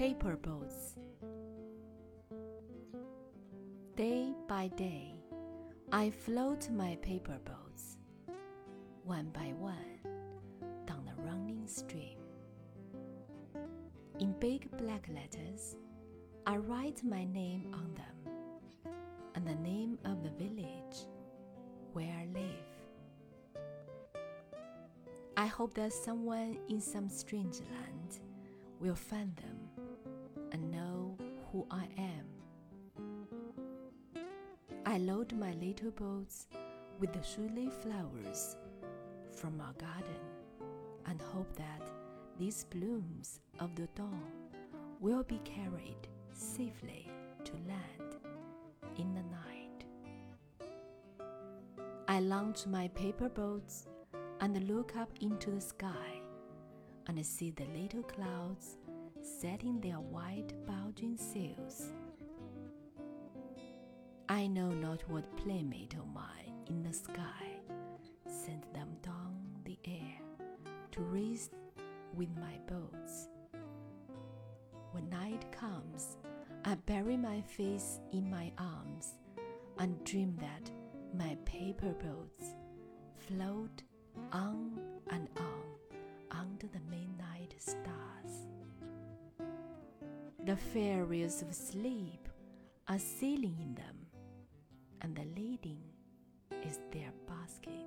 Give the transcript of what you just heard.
Paper boats. Day by day, I float my paper boats, one by one, down the running stream. In big black letters, I write my name on them and the name of the village where I live. I hope that someone in some strange land will find them I am. I load my little boats with the Shiuli flowers from our garden and hope that these blooms of the dawn will be carried safely to land in the night. I launch my paper boats and look up into the sky and see the little clouds setting their white bulging sails. I know not what playmate of mine in the sky sent them down the air to race with my boats. When night comes, I bury my face in my arms and dream that my paper boats float on and on The fairies of sleep are sailing in them, and the leading is their basket.